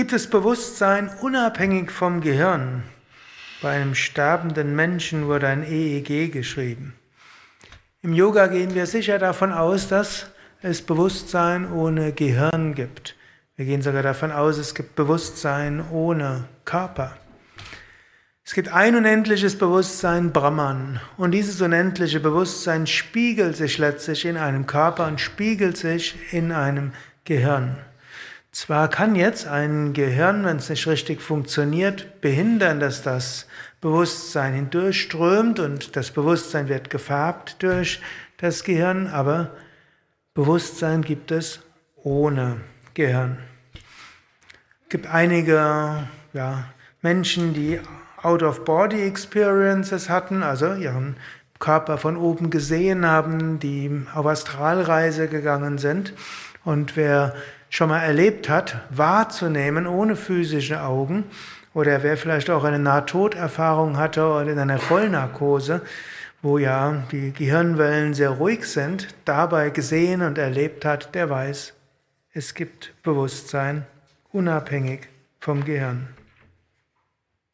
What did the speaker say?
Gibt es Bewusstsein unabhängig vom Gehirn? Bei einem sterbenden Menschen wurde ein EEG geschrieben. Im Yoga gehen wir sicher davon aus, dass es Bewusstsein ohne Gehirn gibt. Wir gehen sogar davon aus, es gibt Bewusstsein ohne Körper. Es gibt ein unendliches Bewusstsein, Brahman. Und dieses unendliche Bewusstsein spiegelt sich letztlich in einem Körper und spiegelt sich in einem Gehirn. Zwar kann jetzt ein Gehirn, wenn es nicht richtig funktioniert, behindern, dass das Bewusstsein hindurchströmt und das Bewusstsein wird gefärbt durch das Gehirn, aber Bewusstsein gibt es ohne Gehirn. Es gibt einige ja, Menschen, die Out-of-Body-Experiences hatten, also ihren Körper von oben gesehen haben, die auf Astralreise gegangen sind. Und wer schon mal erlebt hat, wahrzunehmen ohne physische Augen, oder wer vielleicht auch eine Nahtoderfahrung hatte oder in einer Vollnarkose, wo ja die Gehirnwellen sehr ruhig sind, dabei gesehen und erlebt hat, der weiß, es gibt Bewusstsein unabhängig vom Gehirn.